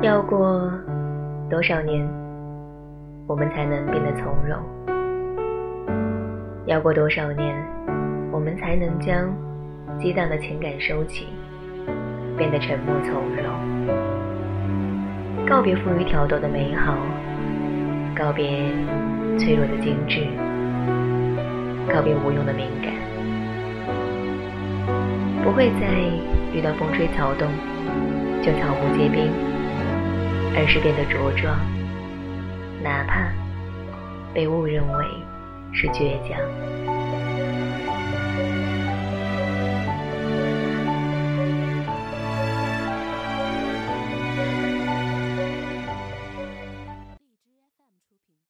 要过多少年，我们才能变得从容？要过多少年，我们才能将激荡的情感收起，变得沉默从容？告别富于挑逗的美好，告别脆弱的精致，告别无用的敏感，不会再遇到风吹草动就草木皆兵。而是变得茁壮，哪怕被误认为是倔强。